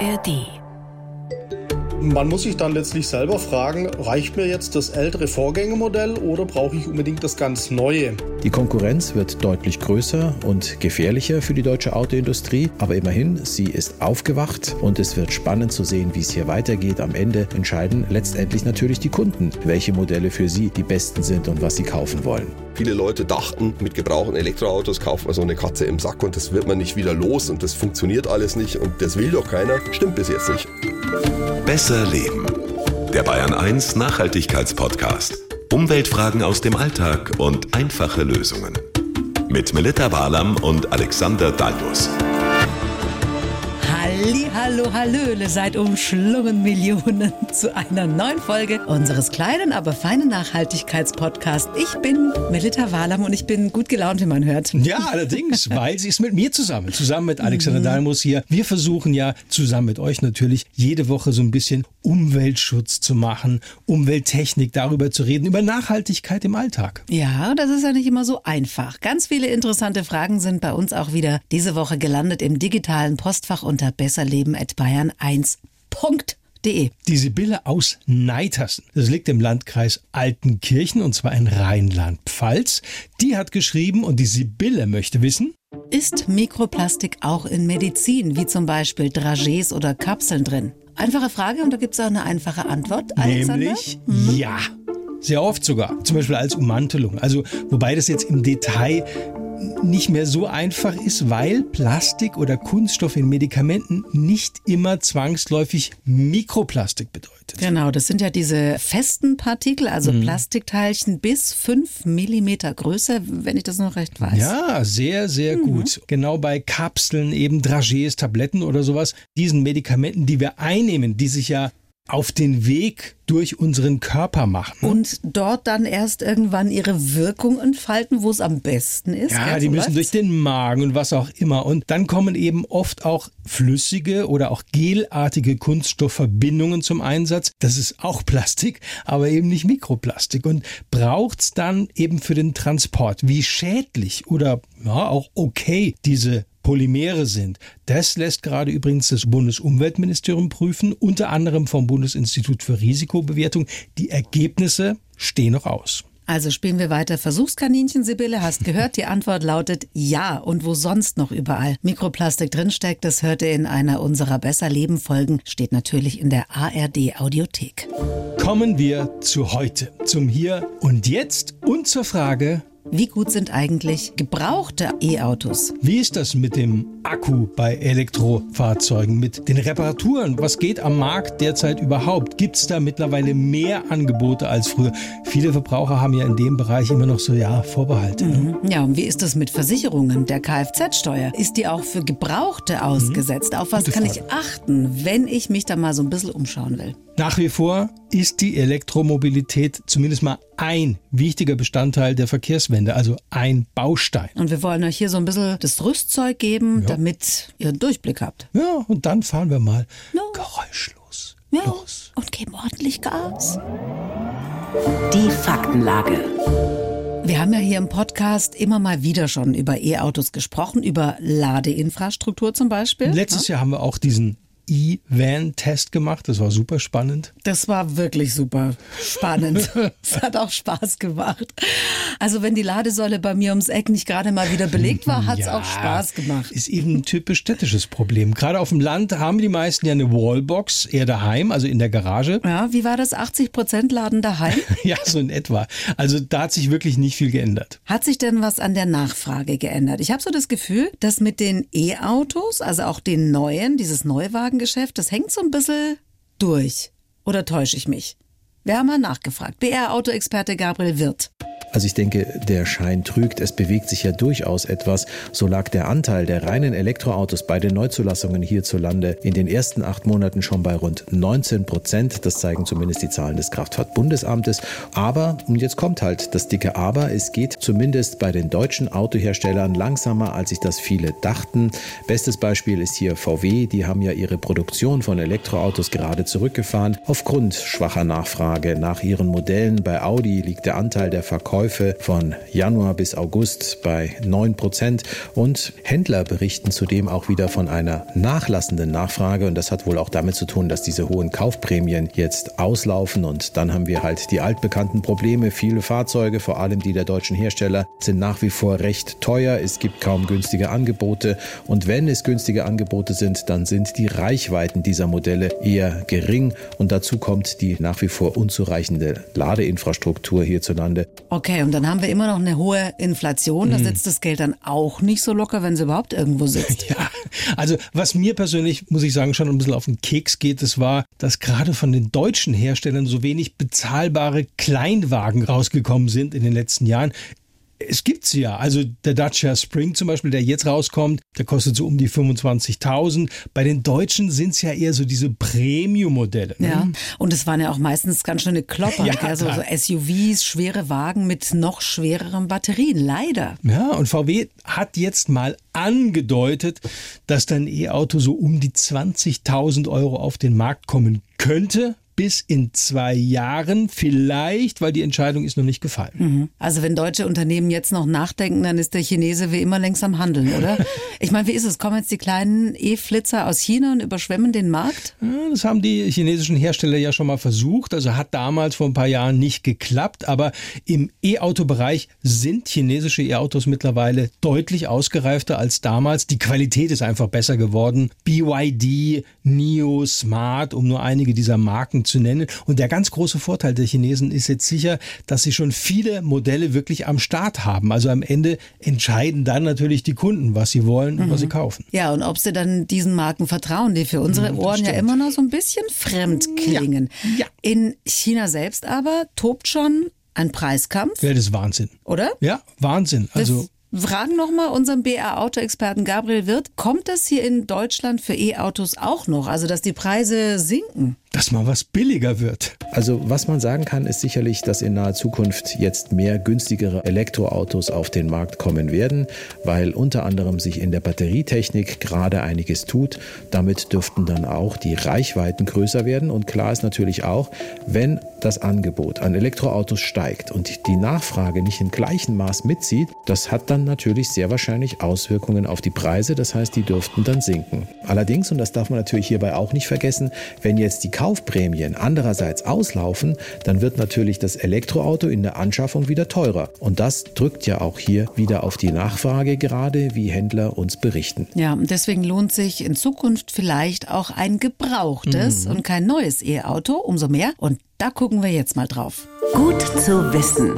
ARD man muss sich dann letztlich selber fragen, reicht mir jetzt das ältere Vorgängermodell oder brauche ich unbedingt das ganz neue? Die Konkurrenz wird deutlich größer und gefährlicher für die deutsche Autoindustrie, aber immerhin, sie ist aufgewacht und es wird spannend zu sehen, wie es hier weitergeht. Am Ende entscheiden letztendlich natürlich die Kunden, welche Modelle für sie die besten sind und was sie kaufen wollen. Viele Leute dachten, mit gebrauchten Elektroautos kauft man so eine Katze im Sack und das wird man nicht wieder los und das funktioniert alles nicht und das will doch keiner. Stimmt bis jetzt nicht. Besser Leben. Der Bayern 1 Nachhaltigkeitspodcast. Umweltfragen aus dem Alltag und einfache Lösungen. Mit Melita Walam und Alexander Dalmus. Halli, hallo, hallöle, seid umschlungen Millionen zu einer neuen Folge unseres kleinen, aber feinen Nachhaltigkeitspodcasts. Ich bin Melita Wahlam und ich bin gut gelaunt, wie man hört. Ja, allerdings, weil sie ist mit mir zusammen, zusammen mit Alexander mhm. Dalmus hier. Wir versuchen ja zusammen mit euch natürlich jede Woche so ein bisschen Umweltschutz zu machen, Umwelttechnik, darüber zu reden, über Nachhaltigkeit im Alltag. Ja, das ist ja nicht immer so einfach. Ganz viele interessante Fragen sind bei uns auch wieder diese Woche gelandet im digitalen Postfach unter besserleben.bayern1.de. Die Sibylle aus Neitersen, das liegt im Landkreis Altenkirchen und zwar in Rheinland-Pfalz, die hat geschrieben und die Sibylle möchte wissen, ist Mikroplastik auch in Medizin, wie zum Beispiel Dragés oder Kapseln drin? Einfache Frage und da gibt es auch eine einfache Antwort. Alexander? Nämlich mhm. ja. Sehr oft sogar. Zum Beispiel als Ummantelung. Also, wobei das jetzt im Detail nicht mehr so einfach ist, weil Plastik oder Kunststoff in Medikamenten nicht immer zwangsläufig Mikroplastik bedeutet. Genau, das sind ja diese festen Partikel, also mhm. Plastikteilchen bis fünf Millimeter Größe, wenn ich das noch recht weiß. Ja, sehr, sehr mhm. gut. Genau bei Kapseln, eben Dragees, Tabletten oder sowas, diesen Medikamenten, die wir einnehmen, die sich ja auf den Weg durch unseren Körper machen. Und dort dann erst irgendwann ihre Wirkung entfalten, wo es am besten ist. Ja, die müssen durch den Magen und was auch immer. Und dann kommen eben oft auch flüssige oder auch gelartige Kunststoffverbindungen zum Einsatz. Das ist auch Plastik, aber eben nicht Mikroplastik. Und braucht es dann eben für den Transport, wie schädlich oder ja, auch okay diese Polymere sind. Das lässt gerade übrigens das Bundesumweltministerium prüfen, unter anderem vom Bundesinstitut für Risikobewertung. Die Ergebnisse stehen noch aus. Also spielen wir weiter Versuchskaninchen, Sibylle. Hast gehört, die Antwort lautet ja. Und wo sonst noch überall Mikroplastik drinsteckt, das hört ihr in einer unserer Besser Leben Folgen, steht natürlich in der ARD Audiothek. Kommen wir zu heute, zum Hier und Jetzt und zur Frage, wie gut sind eigentlich gebrauchte E-Autos? Wie ist das mit dem Akku bei Elektrofahrzeugen, mit den Reparaturen? Was geht am Markt derzeit überhaupt? Gibt es da mittlerweile mehr Angebote als früher? Viele Verbraucher haben ja in dem Bereich immer noch so, ja, Vorbehalte. Ne? Mhm. Ja, und wie ist das mit Versicherungen? Der Kfz-Steuer, ist die auch für Gebrauchte mhm. ausgesetzt? Mhm. Auf was Gute kann Frage. ich achten, wenn ich mich da mal so ein bisschen umschauen will? Nach wie vor ist die Elektromobilität zumindest mal ein wichtiger Bestandteil der Verkehrswende, also ein Baustein. Und wir wollen euch hier so ein bisschen das Rüstzeug geben, ja. damit ihr einen Durchblick habt. Ja, und dann fahren wir mal no. geräuschlos ja. los. Und geben ordentlich Gas. Die Faktenlage. Wir haben ja hier im Podcast immer mal wieder schon über E-Autos gesprochen, über Ladeinfrastruktur zum Beispiel. Letztes ja? Jahr haben wir auch diesen E-Van-Test gemacht. Das war super spannend. Das war wirklich super spannend. Es hat auch Spaß gemacht. Also wenn die Ladesäule bei mir ums Eck nicht gerade mal wieder belegt war, hat es ja, auch Spaß gemacht. Ist eben ein typisch städtisches Problem. Gerade auf dem Land haben die meisten ja eine Wallbox, eher daheim, also in der Garage. Ja, wie war das? 80 Prozent laden daheim? ja, so in etwa. Also da hat sich wirklich nicht viel geändert. Hat sich denn was an der Nachfrage geändert? Ich habe so das Gefühl, dass mit den E-Autos, also auch den neuen, dieses Neuwagen Geschäft, das hängt so ein bisschen durch. Oder täusche ich mich? Haben mal nachgefragt. BR-Autoexperte Gabriel Wirth. Also ich denke, der Schein trügt. Es bewegt sich ja durchaus etwas. So lag der Anteil der reinen Elektroautos bei den Neuzulassungen hierzulande in den ersten acht Monaten schon bei rund 19 Prozent. Das zeigen zumindest die Zahlen des Kraftfahrtbundesamtes. Aber, und jetzt kommt halt das dicke Aber, es geht zumindest bei den deutschen Autoherstellern langsamer, als sich das viele dachten. Bestes Beispiel ist hier VW. Die haben ja ihre Produktion von Elektroautos gerade zurückgefahren aufgrund schwacher Nachfrage nach ihren Modellen. Bei Audi liegt der Anteil der Verkäufer Verkäufe von Januar bis August bei 9 Prozent und Händler berichten zudem auch wieder von einer nachlassenden Nachfrage und das hat wohl auch damit zu tun, dass diese hohen Kaufprämien jetzt auslaufen und dann haben wir halt die altbekannten Probleme. Viele Fahrzeuge, vor allem die der deutschen Hersteller, sind nach wie vor recht teuer. Es gibt kaum günstige Angebote und wenn es günstige Angebote sind, dann sind die Reichweiten dieser Modelle eher gering und dazu kommt die nach wie vor unzureichende Ladeinfrastruktur hierzulande. Okay, und dann haben wir immer noch eine hohe Inflation. Da sitzt das Geld dann auch nicht so locker, wenn es überhaupt irgendwo sitzt. Ja, also was mir persönlich, muss ich sagen, schon ein bisschen auf den Keks geht, das war, dass gerade von den deutschen Herstellern so wenig bezahlbare Kleinwagen rausgekommen sind in den letzten Jahren. Es gibt sie ja. Also der Dacia Spring zum Beispiel, der jetzt rauskommt, der kostet so um die 25.000. Bei den Deutschen sind es ja eher so diese Premium-Modelle. ne? Ja, und es waren ja auch meistens ganz schöne Klopper, Ja, gell? so. SUVs, schwere Wagen mit noch schwereren Batterien, leider. Ja, und VW hat jetzt mal angedeutet, dass dein E-Auto so um die 20.000 Euro auf den Markt kommen könnte. Bis in zwei Jahren vielleicht, weil die Entscheidung ist noch nicht gefallen. Also wenn deutsche Unternehmen jetzt noch nachdenken, dann ist der Chinese wie immer längst am Handeln, oder? Ich meine, wie ist es? Kommen jetzt die kleinen E-Flitzer aus China und überschwemmen den Markt? Ja, das haben die chinesischen Hersteller ja schon mal versucht. Also hat damals vor ein paar Jahren nicht geklappt. Aber im E-Auto-Bereich sind chinesische E-Autos mittlerweile deutlich ausgereifter als damals. Die Qualität ist einfach besser geworden. BYD, NIO, Smart, um nur einige dieser Marken zu nennen. Und der ganz große Vorteil der Chinesen ist jetzt sicher, dass sie schon viele Modelle wirklich am Start haben. Also am Ende entscheiden dann natürlich die Kunden, was sie wollen und was sie kaufen. Ja, und ob sie dann diesen Marken vertrauen, die für unsere Ohren ja stimmt. immer noch so ein bisschen fremd klingen. Ja. In China selbst aber tobt schon ein Preiskampf, Ja, das ist Wahnsinn. oder? Ja, Wahnsinn. Also Wir fragen nochmal unseren BA-Auto-Experten Gabriel Wirth, kommt das hier in Deutschland für E-Autos auch noch? Also, dass die Preise sinken? Dass mal was billiger wird. Also was man sagen kann, ist sicherlich, dass in naher Zukunft jetzt mehr günstigere Elektroautos auf den Markt kommen werden, weil unter anderem sich in der Batterietechnik gerade einiges tut. Damit dürften dann auch die Reichweiten größer werden. Und klar ist natürlich auch, wenn das Angebot an Elektroautos steigt und die Nachfrage nicht im gleichen Maß mitzieht, das hat dann natürlich sehr wahrscheinlich Auswirkungen auf die Preise. Das heißt, die dürften dann sinken. Allerdings, und das darf man natürlich hierbei auch nicht vergessen, wenn jetzt die Kaufprämien andererseits auslaufen, dann wird natürlich das Elektroauto in der Anschaffung wieder teurer. Und das drückt ja auch hier wieder auf die Nachfrage gerade, wie Händler uns berichten. Ja, und deswegen lohnt sich in Zukunft vielleicht auch ein gebrauchtes und kein neues E-Auto, umso mehr. Und da gucken wir jetzt mal drauf. Gut zu wissen.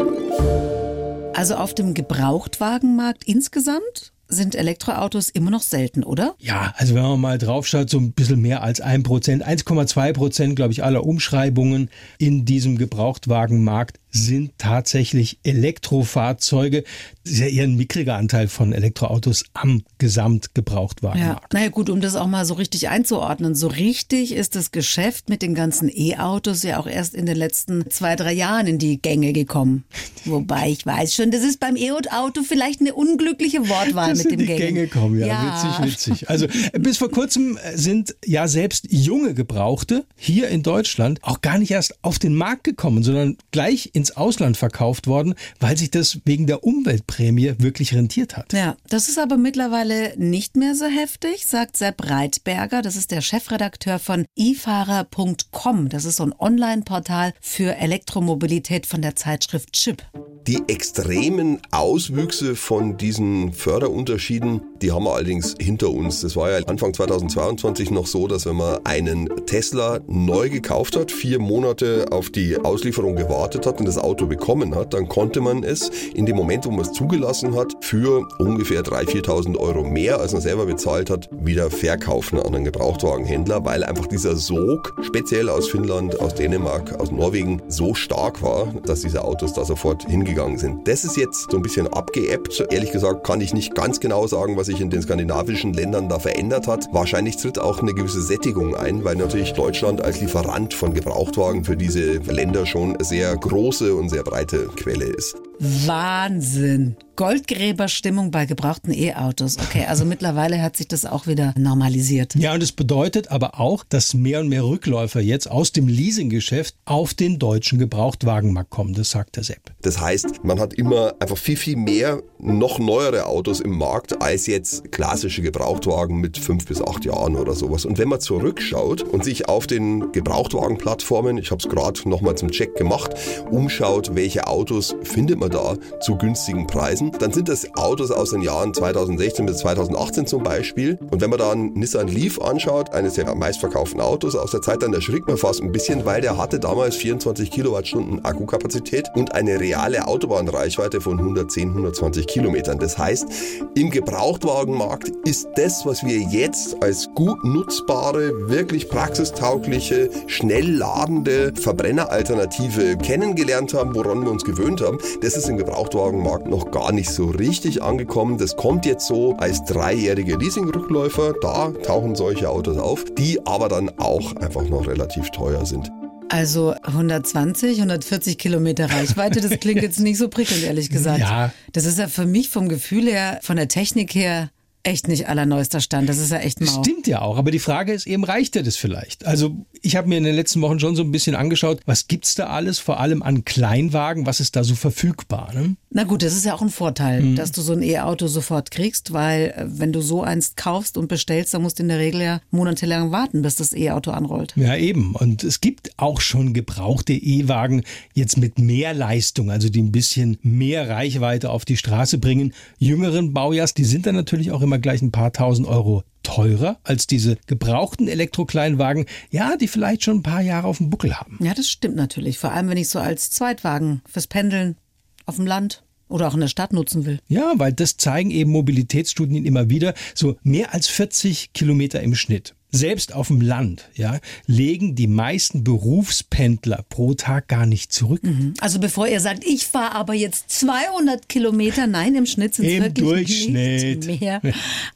Also auf dem Gebrauchtwagenmarkt insgesamt sind Elektroautos immer noch selten, oder? Ja, also wenn man mal drauf schaut, so ein bisschen mehr als ein Prozent, 1,2 Prozent, glaube ich, aller Umschreibungen in diesem Gebrauchtwagenmarkt sind tatsächlich Elektrofahrzeuge. Das ist ja eher ein mickriger Anteil von Elektroautos am Gesamtgebrauchtwagenmarkt. Naja gut, um das auch mal so richtig einzuordnen. So richtig ist das Geschäft mit den ganzen E-Autos ja auch erst in den letzten zwei, drei Jahren in die Gänge gekommen. Wobei ich weiß schon, das ist beim E-Auto vielleicht eine unglückliche Wortwahl Das mit in dem die Gänge. Gänge kommen, ja, Ja. witzig, witzig. Also bis vor kurzem äh, sind ja selbst junge Gebrauchte hier in Deutschland auch gar nicht erst auf den Markt gekommen, sondern gleich ins Ausland verkauft worden, weil sich das wegen der Umweltprämie wirklich rentiert hat. Ja, das ist aber mittlerweile nicht mehr so heftig, sagt Sepp Reitberger. Das ist der Chefredakteur von ifahrer.com. Das ist so ein Online-Portal für Elektromobilität von der Zeitschrift Chip. Die extremen Auswüchse von diesen Förderunterschieden, die haben wir allerdings hinter uns. Das war ja Anfang 2022 noch so, dass wenn man einen Tesla neu gekauft hat, vier Monate auf die Auslieferung gewartet hat und das Auto bekommen hat, dann konnte man es in dem Moment, wo man es zugelassen hat, für ungefähr 3.000, 4.000 Euro mehr, als man selber bezahlt hat, wieder verkaufen an einen Gebrauchtwagenhändler, weil einfach dieser Sog, speziell aus Finnland, aus Dänemark, aus Norwegen, so stark war, dass diese Autos da sofort hingegangen sind. Das ist jetzt so ein bisschen abgeebbt. Ehrlich gesagt kann ich nicht ganz genau sagen, was sich in den skandinavischen Ländern da verändert hat. Wahrscheinlich tritt auch eine gewisse Sättigung ein, weil natürlich Deutschland als Lieferant von Gebrauchtwagen für diese Länder schon eine sehr große und sehr breite Quelle ist. Wahnsinn. Goldgräberstimmung bei gebrauchten E-Autos. Okay, also mittlerweile hat sich das auch wieder normalisiert. Ja, und es bedeutet aber auch, dass mehr und mehr Rückläufer jetzt aus dem Leasinggeschäft auf den deutschen Gebrauchtwagenmarkt kommen. Das sagt der Sepp. Das heißt, man hat immer einfach viel, viel mehr noch neuere Autos im Markt als jetzt klassische Gebrauchtwagen mit fünf bis acht Jahren oder sowas. Und wenn man zurückschaut und sich auf den Gebrauchtwagenplattformen, ich habe es gerade nochmal zum Check gemacht, umschaut, welche Autos findet man da zu günstigen Preisen, dann sind das Autos aus den Jahren 2016 bis 2018 zum Beispiel. Und wenn man da einen Nissan Leaf anschaut, eines der meistverkauften Autos aus der Zeit, dann erschrickt man fast ein bisschen, weil der hatte damals 24 Kilowattstunden Akkukapazität und eine reale Autobahnreichweite von 110, 120 Kilometern. Das heißt, im Gebrauchtwagenmarkt ist das, was wir jetzt als gut nutzbare, wirklich praxistaugliche, schnell ladende Verbrenneralternative kennengelernt haben, woran wir uns gewöhnt haben, das ist im Gebrauchtwagenmarkt noch gar nicht so richtig angekommen. Das kommt jetzt so als dreijährige Leasingrückläufer. Da tauchen solche Autos auf, die aber dann auch einfach noch relativ teuer sind. Also 120, 140 Kilometer Reichweite, das klingt jetzt nicht so prickelnd, ehrlich gesagt. Ja. Das ist ja für mich vom Gefühl her, von der Technik her, echt nicht allerneuester Stand. Das ist ja echt mau. Stimmt ja auch, aber die Frage ist eben, reicht dir das vielleicht? Also ich habe mir in den letzten Wochen schon so ein bisschen angeschaut, was gibt's da alles, vor allem an Kleinwagen, was ist da so verfügbar? Ne? Na gut, das ist ja auch ein Vorteil, mhm. dass du so ein E-Auto sofort kriegst, weil äh, wenn du so eins kaufst und bestellst, dann musst du in der Regel ja monatelang warten, bis das E-Auto anrollt. Ja, eben. Und es gibt auch schon gebrauchte E-Wagen jetzt mit mehr Leistung, also die ein bisschen mehr Reichweite auf die Straße bringen. Jüngeren Baujahrs, die sind dann natürlich auch immer gleich ein paar tausend Euro teurer als diese gebrauchten Elektrokleinwagen, ja, die vielleicht schon ein paar Jahre auf dem Buckel haben. Ja, das stimmt natürlich. Vor allem, wenn ich so als Zweitwagen fürs Pendeln auf dem Land oder auch in der Stadt nutzen will. Ja, weil das zeigen eben Mobilitätsstudien immer wieder. So mehr als 40 Kilometer im Schnitt. Selbst auf dem Land, ja, legen die meisten Berufspendler pro Tag gar nicht zurück. Mhm. Also bevor ihr sagt, ich fahre aber jetzt 200 Kilometer, nein, im Schnitt sind es wirklich Durchschnitt. nicht mehr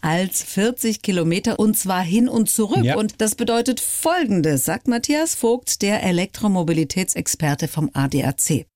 als 40 Kilometer und zwar hin und zurück. Ja. Und das bedeutet Folgendes, sagt Matthias Vogt, der Elektromobilitätsexperte vom ADAC.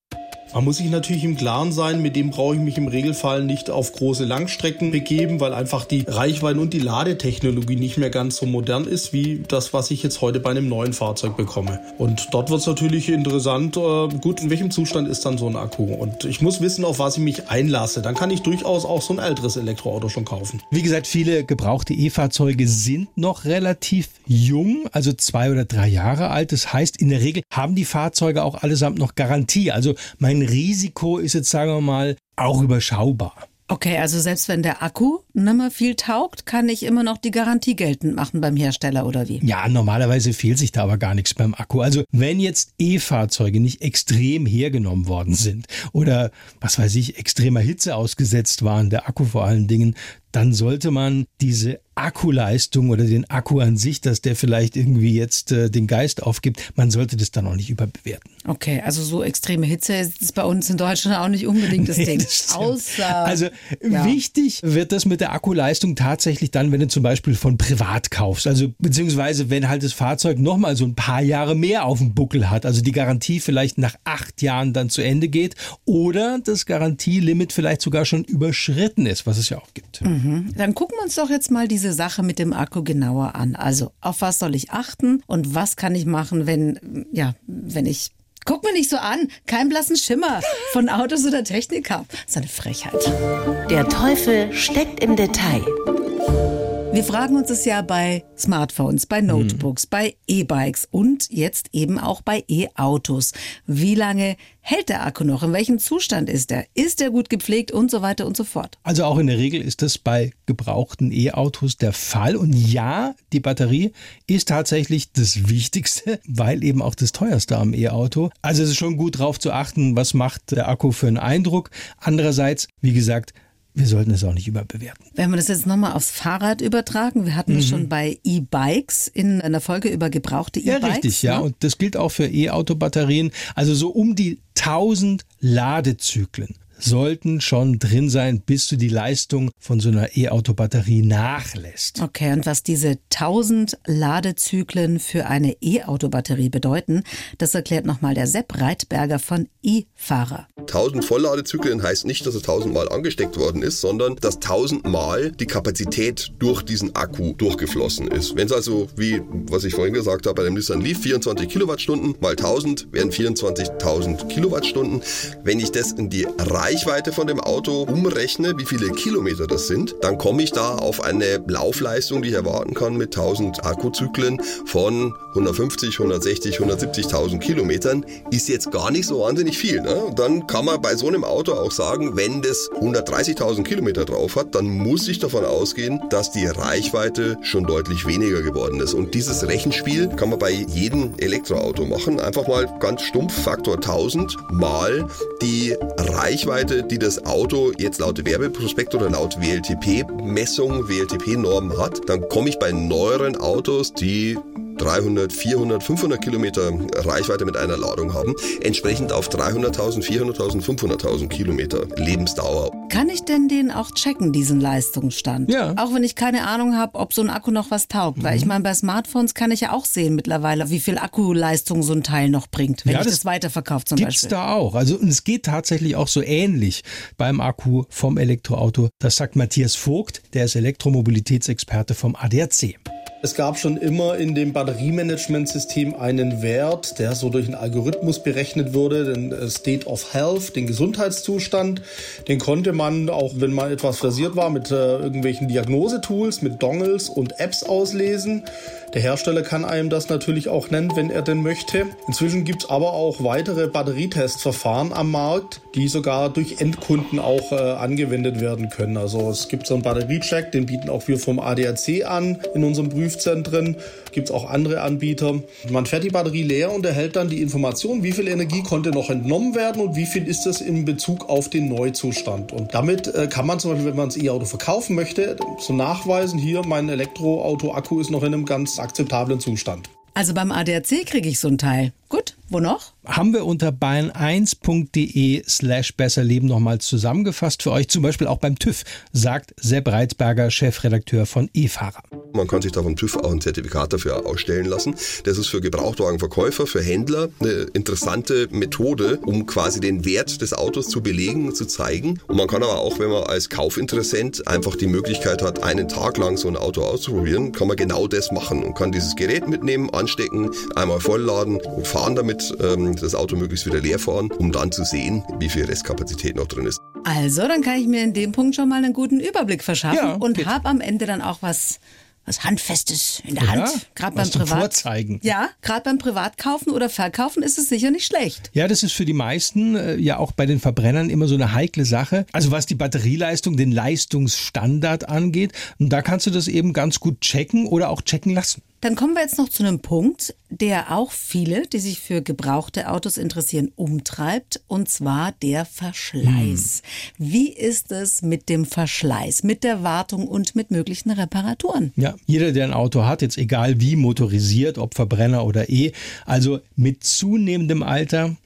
Man muss sich natürlich im Klaren sein, mit dem brauche ich mich im Regelfall nicht auf große Langstrecken begeben, weil einfach die Reichweiten und die Ladetechnologie nicht mehr ganz so modern ist, wie das, was ich jetzt heute bei einem neuen Fahrzeug bekomme. Und dort wird es natürlich interessant, äh, gut, in welchem Zustand ist dann so ein Akku? Und ich muss wissen, auf was ich mich einlasse. Dann kann ich durchaus auch so ein älteres Elektroauto schon kaufen. Wie gesagt, viele gebrauchte E-Fahrzeuge sind noch relativ jung, also zwei oder drei Jahre alt. Das heißt, in der Regel haben die Fahrzeuge auch allesamt noch Garantie. Also mein Risiko ist jetzt, sagen wir mal, auch überschaubar. Okay, also selbst wenn der Akku nicht mehr viel taugt, kann ich immer noch die Garantie geltend machen beim Hersteller oder wie? Ja, normalerweise fehlt sich da aber gar nichts beim Akku. Also wenn jetzt E-Fahrzeuge nicht extrem hergenommen worden sind oder was weiß ich, extremer Hitze ausgesetzt waren, der Akku vor allen Dingen, dann sollte man diese Akkuleistung oder den Akku an sich, dass der vielleicht irgendwie jetzt äh, den Geist aufgibt, man sollte das dann auch nicht überbewerten. Okay, also so extreme Hitze ist bei uns in Deutschland auch nicht unbedingt das Nee, Ding. das. Außer Also ja. wichtig wird das mit der Akkuleistung tatsächlich dann, wenn du zum Beispiel von privat kaufst. Also beziehungsweise wenn halt das Fahrzeug nochmal so ein paar Jahre mehr auf dem Buckel hat. Also die Garantie vielleicht nach acht Jahren dann zu Ende geht oder das Garantielimit vielleicht sogar schon überschritten ist, was es ja auch gibt. Dann gucken wir uns doch jetzt mal diese Sache mit dem Akku genauer an. Also, auf was soll ich achten und was kann ich machen, wenn, ja, wenn ich. Guck mir nicht so an, keinen blassen Schimmer von Autos oder Technik habe. Das ist eine Frechheit. Der Teufel steckt im Detail. Wir fragen uns es ja bei Smartphones, bei Notebooks, bei E-Bikes und jetzt eben auch bei E-Autos. Wie lange hält der Akku noch? In welchem Zustand ist er? Ist er gut gepflegt und so weiter und so fort? Also auch in der Regel ist das bei gebrauchten E-Autos der Fall. Und ja, die Batterie ist tatsächlich das Wichtigste, weil eben auch das teuerste am E-Auto. Also es ist schon gut drauf zu achten, was macht der Akku für einen Eindruck. Andererseits, wie gesagt, wir sollten es auch nicht überbewerten. Wenn wir das jetzt nochmal aufs Fahrrad übertragen, wir hatten es schon bei E-Bikes in einer Folge über gebrauchte Ja, E-Bikes. richtig, ja. ne? Und das gilt auch für E-Auto-Batterien. Also so um die 1000 Ladezyklen sollten schon drin sein, bis du die Leistung von so einer E-Auto-Batterie nachlässt. Okay, und was diese 1000 Ladezyklen für eine E-Auto-Batterie bedeuten, das erklärt nochmal der Sepp Reitberger von e-Fahrer. 1000 Vollladezyklen heißt nicht, dass er 1000 Mal angesteckt worden ist, sondern dass 1000 Mal die Kapazität durch diesen Akku durchgeflossen ist. Wenn es also, wie was ich vorhin gesagt habe, bei dem Nissan Leaf 24 Kilowattstunden mal 1000 wären 24.000 Kilowattstunden. Wenn ich das in die Reichweite von dem Auto umrechne, wie viele Kilometer das sind, dann komme ich da auf eine Laufleistung, die ich erwarten kann mit 1000 Akkuzyklen von 150, 160, 170.000 Kilometern. Ist jetzt gar nicht so wahnsinnig viel. Ne? Dann kann man bei so einem Auto auch sagen, wenn das 130.000 Kilometer drauf hat, dann muss ich davon ausgehen, dass die Reichweite schon deutlich weniger geworden ist. Und dieses Rechenspiel kann man bei jedem Elektroauto machen. Einfach mal ganz stumpf Faktor 1000 mal die Reichweite, die das Auto jetzt laut Werbeprospekt oder laut WLTP-Messung, WLTP-Norm hat. Dann komme ich bei neueren Autos, die 300, 400, 500 Kilometer Reichweite mit einer Ladung haben, entsprechend auf 300.000, 400.000, 500.000 Kilometer Lebensdauer. Kann ich denn den auch checken, diesen Leistungsstand? Ja. Auch wenn ich keine Ahnung habe, ob so ein Akku noch was taugt. Mhm. Weil ich meine, bei Smartphones kann ich ja auch sehen mittlerweile, wie viel Akkuleistung so ein Teil noch bringt, wenn Ja, ich das das weiterverkaufe zum Gibt's Beispiel. da auch. Also es geht tatsächlich auch so ähnlich beim Akku vom Elektroauto. Das sagt Matthias Vogt, der ist Elektromobilitätsexperte vom ADAC. Es gab schon immer in dem Batteriemanagementsystem einen Wert, der so durch einen Algorithmus berechnet wurde, den äh, State of Health, den Gesundheitszustand. Den konnte man, auch wenn man etwas versiert war, mit äh, irgendwelchen Diagnosetools, mit Dongles und Apps auslesen. Der Hersteller kann einem das natürlich auch nennen, wenn er denn möchte. Inzwischen gibt es aber auch weitere Batterietestverfahren am Markt, die sogar durch Endkunden auch äh, angewendet werden können. Also es gibt so einen Batteriecheck, den bieten auch wir vom ADAC an in unseren Prüfzentren. Gibt es auch andere Anbieter. Man fährt die Batterie leer und erhält dann die Information, wie viel Energie konnte noch entnommen werden und wie viel ist das in Bezug auf den Neuzustand. Und damit äh, kann man zum Beispiel, wenn man das E-Auto verkaufen möchte, so nachweisen, hier mein Elektroauto-Akku ist noch in einem ganz akzeptablen Zustand. Also beim ADAC kriege ich so ein Teil. Gut, wo noch? Haben wir unter bayern1.de slash besserleben nochmal zusammengefasst für euch, zum Beispiel auch beim TÜV, sagt Sepp Reitberger, Chefredakteur von E-Fahrer. Man kann sich da vom TÜV auch ein Zertifikat dafür ausstellen lassen. Das ist für Gebrauchtwagenverkäufer, für Händler eine interessante Methode, um quasi den Wert des Autos zu belegen und zu zeigen. Und man kann aber auch, wenn man als Kaufinteressent einfach die Möglichkeit hat, einen Tag lang so ein Auto auszuprobieren, kann man genau das machen und kann dieses Gerät mitnehmen, anstecken, einmal vollladen und fahren damit, ähm, das Auto möglichst wieder leer fahren, um dann zu sehen, wie viel Restkapazität noch drin ist. Also, dann kann ich mir in dem Punkt schon mal einen guten Überblick verschaffen Ja, und habe am Ende dann auch was was handfestes in der Ja, Hand, gerade beim Privat. Vorzeigen. Ja, gerade beim Privatkaufen oder Verkaufen ist es sicher nicht schlecht. Ja, das ist für die meisten, äh, ja auch bei den Verbrennern, immer so eine heikle Sache. Also was die Batterieleistung, den Leistungsstandard angeht, und da kannst du das eben ganz gut checken oder auch checken lassen. Dann kommen wir jetzt noch zu einem Punkt, der auch viele, die sich für gebrauchte Autos interessieren, umtreibt, und zwar der Verschleiß. Wie ist es mit dem Verschleiß, mit der Wartung und mit möglichen Reparaturen? Ja, jeder, der ein Auto hat, jetzt egal wie motorisiert, ob Verbrenner oder E, also mit zunehmendem Alter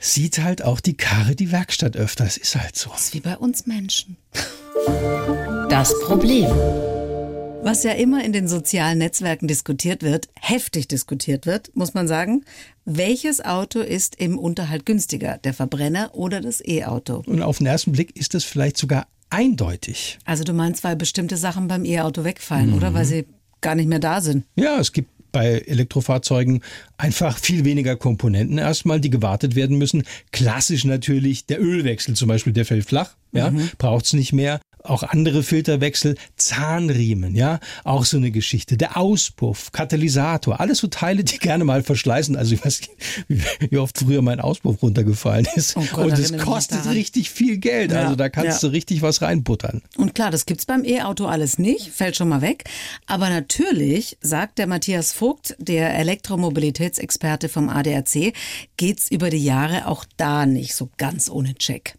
sieht halt auch die Karre die Werkstatt öfter. Das ist halt so. Das ist wie bei uns Menschen. Das Problem. Was ja immer in den sozialen Netzwerken diskutiert wird, heftig diskutiert wird, muss man sagen, welches Auto ist im Unterhalt günstiger, der Verbrenner oder das E-Auto? Und auf den ersten Blick ist das vielleicht sogar eindeutig. Also du meinst, weil bestimmte Sachen beim E-Auto wegfallen, oder? Weil sie gar nicht mehr da sind. Ja, es gibt bei Elektrofahrzeugen einfach viel weniger Komponenten erstmal, die gewartet werden müssen. Klassisch natürlich der Ölwechsel zum Beispiel, der fällt flach, ja, braucht's nicht mehr. Auch andere Filterwechsel, Zahnriemen, ja, auch so eine Geschichte. Der Auspuff, Katalysator, alles so Teile, die gerne mal verschleißen. Also ich weiß nicht, wie, oft früher mein Auspuff runtergefallen ist. Oh Gott, Und es kostet richtig viel Geld. Ja, Also da kannst ja. du richtig was reinbuttern. Und klar, das gibt's beim E-Auto alles nicht, fällt schon mal weg. Aber natürlich, sagt der Matthias Vogt, der Elektromobilitätsexperte vom ADAC, geht's über die Jahre auch da nicht so ganz ohne Check.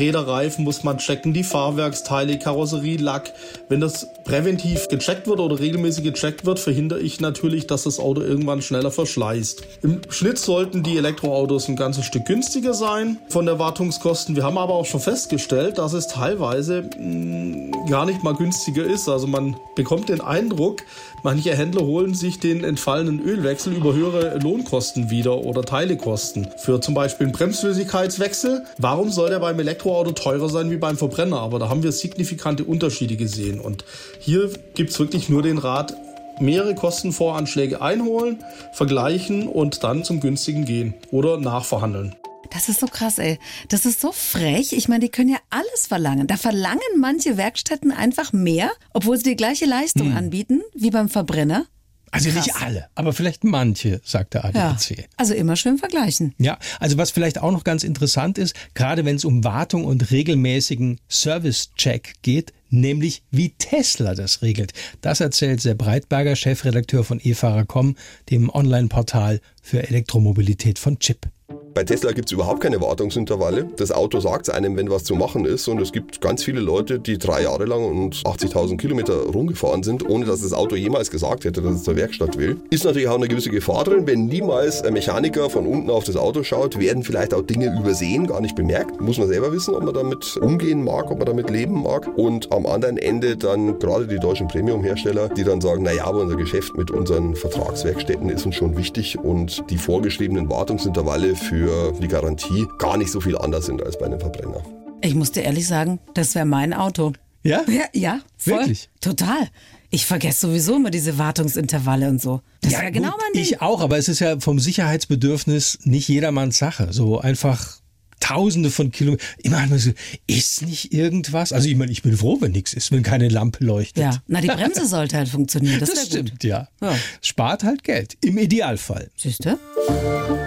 Räder, Reifen muss man checken, die Fahrwerksteile, Karosserie, Lack. Wenn das präventiv gecheckt wird oder regelmäßig gecheckt wird, verhindere ich natürlich, dass das Auto irgendwann schneller verschleißt. Im Schnitt sollten die Elektroautos ein ganzes Stück günstiger sein von der Wartungskosten. Wir haben aber auch schon festgestellt, dass es teilweise mh, mm, gar nicht mal günstiger ist. Also man bekommt den Eindruck, manche Händler holen sich den entfallenen Ölwechsel über höhere Lohnkosten wieder oder Teilekosten. Für zum Beispiel einen Bremsflüssigkeitswechsel. Warum soll der beim Elektroauto teurer sein wie beim Verbrenner? Aber da haben wir signifikante Unterschiede gesehen. Und hier gibt es wirklich nur den Rat, mehrere Kostenvoranschläge einholen, vergleichen und dann zum günstigen gehen oder nachverhandeln. Das ist so krass, ey. Das ist so frech. Ich meine, die können ja alles verlangen. Da verlangen manche Werkstätten einfach mehr, obwohl sie die gleiche Leistung hm. anbieten wie beim Verbrenner. Also Krass. nicht alle, aber vielleicht manche, sagt der ADAC. Ja, also immer schön vergleichen. Ja, also was vielleicht auch noch ganz interessant ist, gerade wenn es um Wartung und regelmäßigen Service-Check geht, nämlich wie Tesla das regelt. Das erzählt Sepp Breitberger, Chefredakteur von eFahrer.com, dem Online-Portal für Elektromobilität von Chip. Bei Tesla gibt es überhaupt keine Wartungsintervalle. Das Auto sagt einem, wenn was zu machen ist. Und es gibt ganz viele Leute, die drei Jahre lang und 80.000 Kilometer rumgefahren sind, ohne dass das Auto jemals gesagt hätte, dass es zur Werkstatt will. Ist natürlich auch eine gewisse Gefahr drin. Wenn niemals ein Mechaniker von unten auf das Auto schaut, werden vielleicht auch Dinge übersehen, gar nicht bemerkt. Muss man selber wissen, ob man damit umgehen mag, ob man damit leben mag. Und am anderen Ende dann gerade die deutschen Premium-Hersteller, die dann sagen, naja, aber unser Geschäft mit unseren Vertragswerkstätten ist uns schon wichtig und die vorgeschriebenen Wartungsintervalle für für die Garantie gar nicht so viel anders sind als bei einem Verbrenner. Ich muss dir ehrlich sagen, das wäre mein Auto. Ja? Ja, ja voll. Wirklich? Total. Ich vergesse sowieso immer diese Wartungsintervalle und so. Das ja, wäre genau mein Ding. Ich auch, aber es ist ja vom Sicherheitsbedürfnis nicht jedermanns Sache. So einfach Tausende von Kilometern. Immer so, ist nicht irgendwas? Also ich meine, ich bin froh, wenn nichts ist, wenn keine Lampe leuchtet. Ja, na die Bremse sollte halt funktionieren. Das, das stimmt, gut. ja. ja. Spart halt Geld, im Idealfall. Siehst du?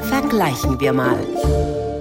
Vergleichen wir mal.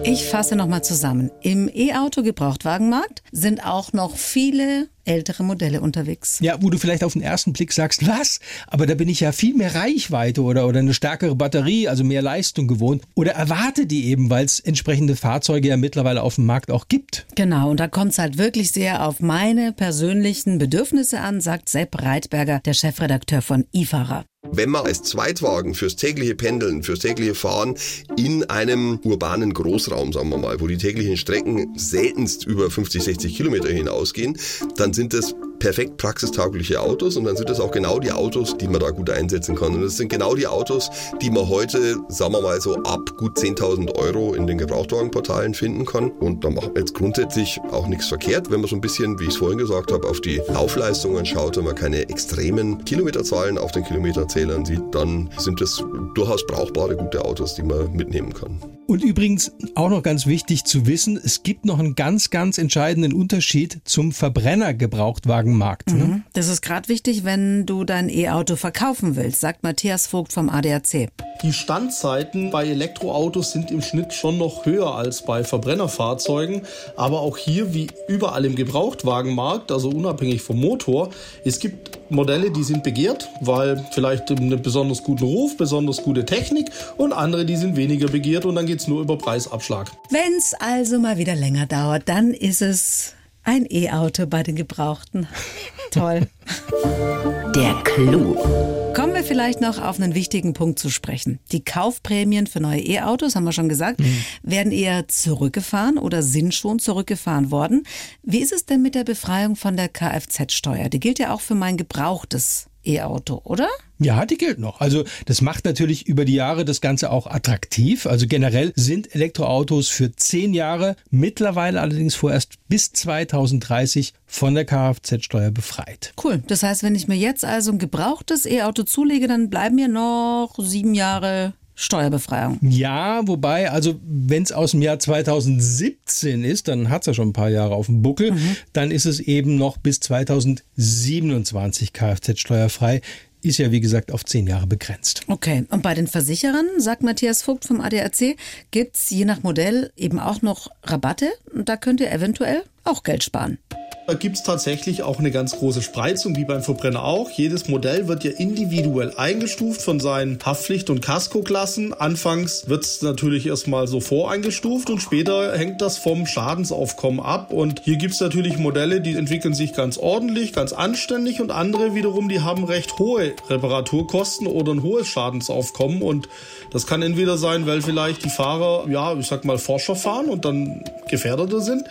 Ich fasse nochmal zusammen. Im E-Auto-Gebrauchtwagenmarkt sind auch noch viele ältere Modelle unterwegs. Ja, wo du vielleicht auf den ersten Blick sagst, was? Aber da bin ich ja viel mehr Reichweite oder, oder eine stärkere Batterie, also mehr Leistung gewohnt. Oder erwarte die eben, weil es entsprechende Fahrzeuge ja mittlerweile auf dem Markt auch gibt. Genau, und da kommt es halt wirklich sehr auf meine persönlichen Bedürfnisse an, sagt Sepp Reitberger, der Chefredakteur von iFahrer. Wenn man als Zweitwagen fürs tägliche Pendeln, fürs tägliche Fahren in einem urbanen Großraum, sagen wir mal, wo die täglichen Strecken seltenst über 50, 60 Kilometer hinausgehen, dann sind das perfekt praxistaugliche Autos und dann sind das auch genau die Autos, die man da gut einsetzen kann. Und das sind genau die Autos, die man heute, sagen wir mal so, ab gut 10.000 Euro in den Gebrauchtwagenportalen finden kann. Und da macht man jetzt grundsätzlich auch nichts verkehrt, wenn man so ein bisschen, wie ich es vorhin gesagt habe, auf die Laufleistungen schaut, wenn man keine extremen Kilometerzahlen auf den Kilometerzählern sieht, dann sind das durchaus brauchbare, gute Autos, die man mitnehmen kann. Und übrigens auch noch ganz wichtig zu wissen, es gibt noch einen ganz, ganz entscheidenden Unterschied zum Verbrennergebrauchtwagen Markt. Ne? Mhm. Das ist gerade wichtig, wenn du dein E-Auto verkaufen willst, sagt Matthias Vogt vom ADAC. Die Standzeiten bei Elektroautos sind im Schnitt schon noch höher als bei Verbrennerfahrzeugen. Aber auch hier, wie überall im Gebrauchtwagenmarkt, also unabhängig vom Motor, es gibt Modelle, die sind begehrt, weil vielleicht einen besonders guten Ruf, besonders gute Technik und andere, die sind weniger begehrt und dann geht es nur über Preisabschlag. Wenn es also mal wieder länger dauert, dann ist es ein E-Auto bei den Gebrauchten. Toll. Der Clou. Kommen wir vielleicht noch auf einen wichtigen Punkt zu sprechen. Die Kaufprämien für neue E-Autos, haben wir schon gesagt, mhm. werden eher zurückgefahren oder sind schon zurückgefahren worden. Wie ist es denn mit der Befreiung von der Kfz-Steuer? Die gilt ja auch für mein gebrauchtes E-Auto, oder? Ja, die gilt noch. Also das macht natürlich über die Jahre das Ganze auch attraktiv. Also generell sind Elektroautos für zehn Jahre, mittlerweile allerdings vorerst bis 2030 von der Kfz-Steuer befreit. Cool. Das heißt, wenn ich mir jetzt also ein gebrauchtes E-Auto zulege, dann bleiben mir noch sieben Jahre Steuerbefreiung. Ja, wobei, also wenn es aus dem Jahr 2017 ist, dann hat es ja schon ein paar Jahre auf dem Buckel, mhm. dann ist es eben noch bis 2027 Kfz-steuerfrei. Ist ja, wie gesagt, auf zehn Jahre begrenzt. Okay. Und bei den Versicherern, sagt Matthias Vogt vom ADAC, gibt es je nach Modell eben auch noch Rabatte. Und da könnt ihr eventuell auch Geld sparen. Da gibt es tatsächlich auch eine ganz große Spreizung, wie beim Verbrenner auch. Jedes Modell wird ja individuell eingestuft von seinen Haftpflicht- und Kaskoklassen. Anfangs wird es natürlich erstmal so voreingestuft und später hängt das vom Schadensaufkommen ab. Und hier gibt es natürlich Modelle, die entwickeln sich ganz ordentlich, ganz anständig und andere wiederum, die haben recht hohe Reparaturkosten oder ein hohes Schadensaufkommen. Und das kann entweder sein, weil vielleicht die Fahrer, ja, ich sag mal, Forscher fahren und dann gefährdeter sind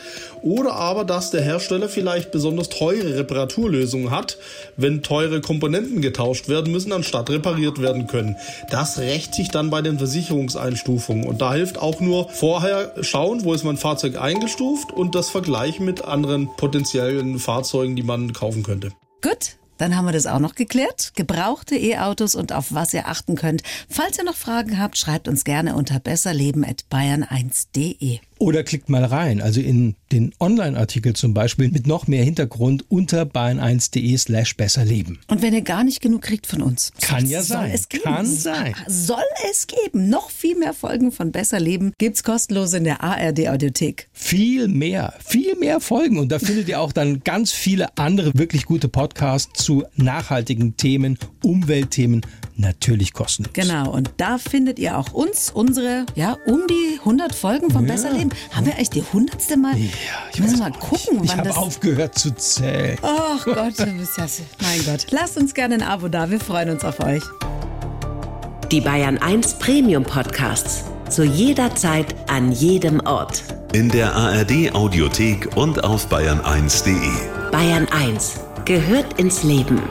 oder aber, dass der Hersteller vielleicht besonders teure Reparaturlösungen hat, wenn teure Komponenten getauscht werden müssen, anstatt repariert werden können. Das rächt sich dann bei den Versicherungseinstufungen und da hilft auch nur vorher schauen, wo ist mein Fahrzeug eingestuft und das vergleichen mit anderen potenziellen Fahrzeugen, die man kaufen könnte. Gut, dann haben wir das auch noch geklärt. Gebrauchte E-Autos und auf was ihr achten könnt. Falls ihr noch Fragen habt, schreibt uns gerne unter besserleben.bayern1.de. Oder klickt mal rein, also in den Online-Artikel zum Beispiel mit noch mehr Hintergrund unter bayern1.de slash besserleben. Und wenn ihr gar nicht genug kriegt von uns. Kann ja soll sein. Es geben. Kann sein. Soll es geben. Noch viel mehr Folgen von Besser Leben gibt's kostenlos in der ARD-Audiothek. Viel mehr, viel mehr Folgen. Und da findet ihr auch dann ganz viele andere wirklich gute Podcasts zu nachhaltigen Themen, Umweltthemen, natürlich kostenlos. Genau, und da findet ihr auch uns, unsere, ja, um die 100 Folgen von Ja. Besser Leben. Haben wir eigentlich die 100. Mal? Ja, ich wir mal gucken, nicht. Ich wann habe das... aufgehört zu zählen. Ach Gott, du bist ja... Mein Gott. Lasst uns gerne ein Abo da. Wir freuen uns auf euch. Die Bayern 1 Premium Podcasts. Zu jeder Zeit, an jedem Ort. In der ARD Audiothek und auf bayern1.de. Bayern 1 gehört ins Leben.